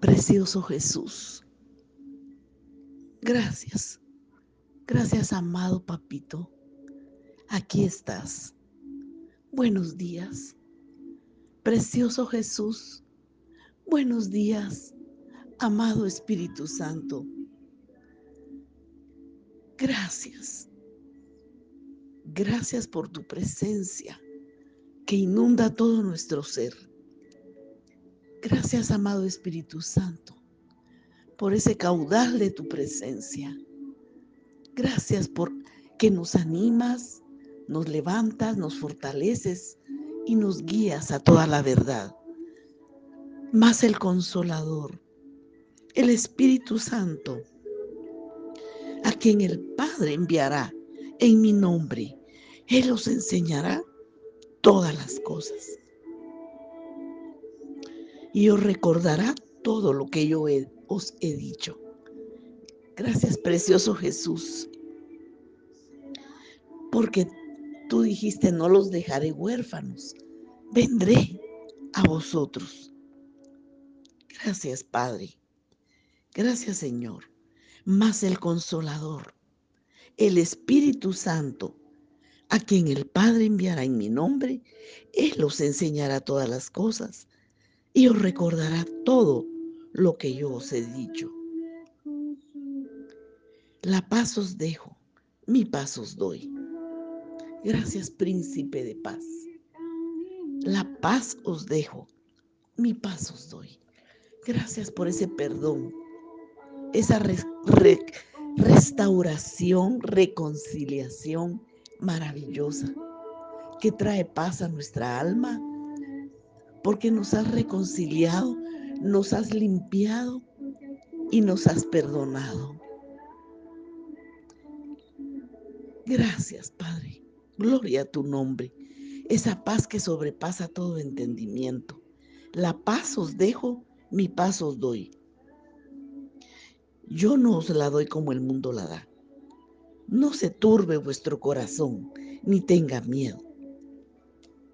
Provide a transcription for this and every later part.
Precioso Jesús. Gracias. Gracias, amado papito. Aquí estás. Buenos días. Precioso Jesús. Buenos días, amado Espíritu Santo. Gracias. Gracias por tu presencia que inunda todo nuestro ser. Gracias, amado Espíritu Santo, por ese caudal de tu presencia. Gracias por que nos animas, nos levantas, nos fortaleces y nos guías a toda la verdad. Más el consolador, el Espíritu Santo, a quien el Padre enviará en mi nombre. Él os enseñará todas las cosas. Y os recordará todo lo que yo os he dicho. Gracias, precioso Jesús. Porque tú dijiste, no los dejaré huérfanos. Vendré a vosotros. Gracias, Padre. Gracias, Señor. Más el consolador el Espíritu Santo, a quien el Padre enviará en mi nombre, Él os enseñará todas las cosas y os recordará todo lo que yo os he dicho. La paz os dejo, mi paz os doy. Gracias, príncipe de paz. La paz os dejo, mi paz os doy. Gracias por ese perdón, esa re, restauración, reconciliación maravillosa que trae paz a nuestra alma, porque nos has reconciliado, nos has limpiado y nos has perdonado. Gracias, Padre. Gloria a tu nombre. Esa paz que sobrepasa todo entendimiento. La paz os dejo, mi paz os doy. Yo no os la doy como el mundo la da. No se turbe vuestro corazón, ni tenga miedo.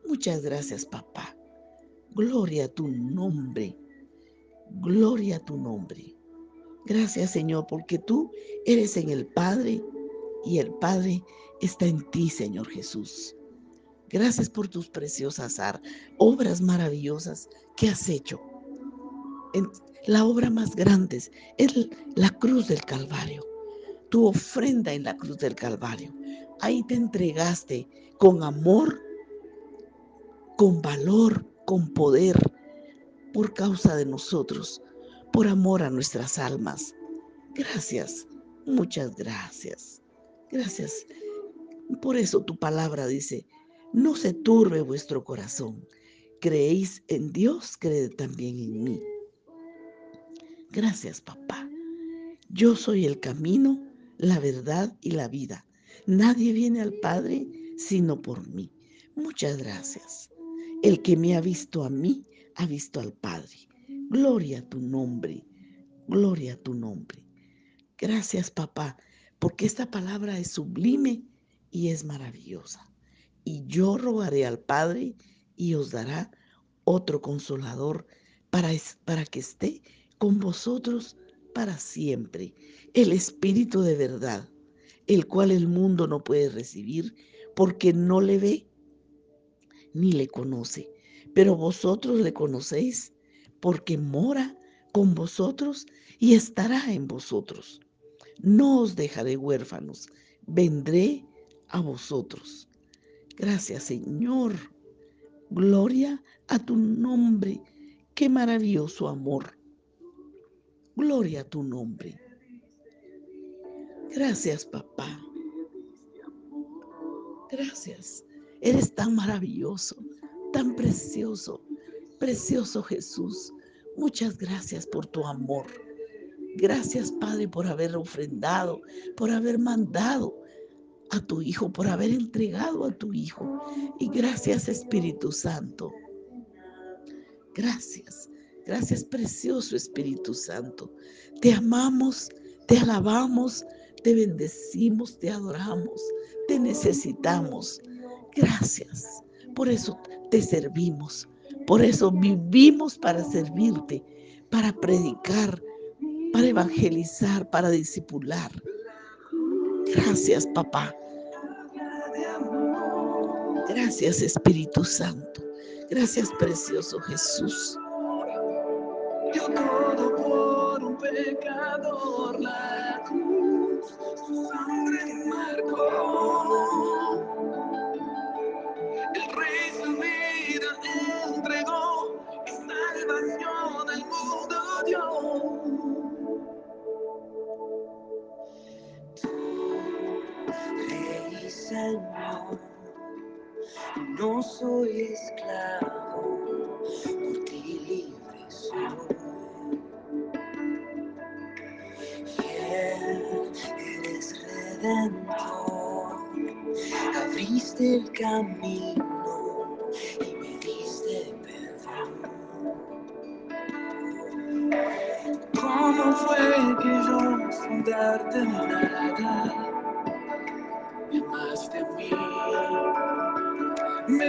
Muchas gracias, papá. Gloria a tu nombre. Gloria a tu nombre. Gracias, Señor, porque tú eres en el Padre y el Padre está en ti, Señor Jesús. Gracias por tus preciosas obras maravillosas que has hecho la obra más grande es la cruz del Calvario, tu ofrenda en la cruz del Calvario. Ahí te entregaste con amor, con valor, con poder, por causa de nosotros, por amor a nuestras almas. Gracias, muchas gracias. Gracias. Por eso tu palabra dice, no se turbe vuestro corazón. Creéis en Dios, creed también en mí. Gracias, papá. Yo soy el camino, la verdad y la vida. Nadie viene al Padre sino por mí. Muchas gracias. El que me ha visto a mí, ha visto al Padre. Gloria a tu nombre. Gloria a tu nombre. Gracias, papá, porque esta palabra es sublime y es maravillosa. Y yo rogaré al Padre y os dará otro consolador para, para que esté con vosotros para siempre el Espíritu de verdad, el cual el mundo no puede recibir porque no le ve ni le conoce. Pero vosotros le conocéis porque mora con vosotros y estará en vosotros. No os dejaré huérfanos, vendré a vosotros. Gracias Señor. Gloria a tu nombre. Qué maravilloso amor. Gloria a tu nombre. Gracias, papá. Gracias. Eres tan maravilloso, tan precioso, precioso Jesús. Muchas gracias por tu amor. Gracias, Padre, por haber ofrendado, por haber mandado a tu Hijo, por haber entregado a tu Hijo. Y gracias, Espíritu Santo. Gracias. Gracias, precioso Espíritu Santo. Te amamos, te alabamos, te bendecimos, te adoramos, te necesitamos. Gracias. Por eso te servimos. Por eso vivimos para servirte. para predicar, para evangelizar, para discipular. Gracias, papá. Gracias, Espíritu Santo. Gracias, precioso Jesús. Yo todo por un pecador, la cruz, sangre marcó. Señor, no soy esclavo, por ti libre soy. Fiel, eres redentor, abriste el camino y me diste perdón. ¿Cómo fue que yo sin darte nada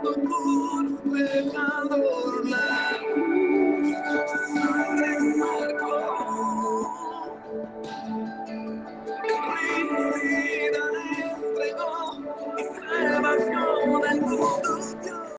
¿Cómo fue que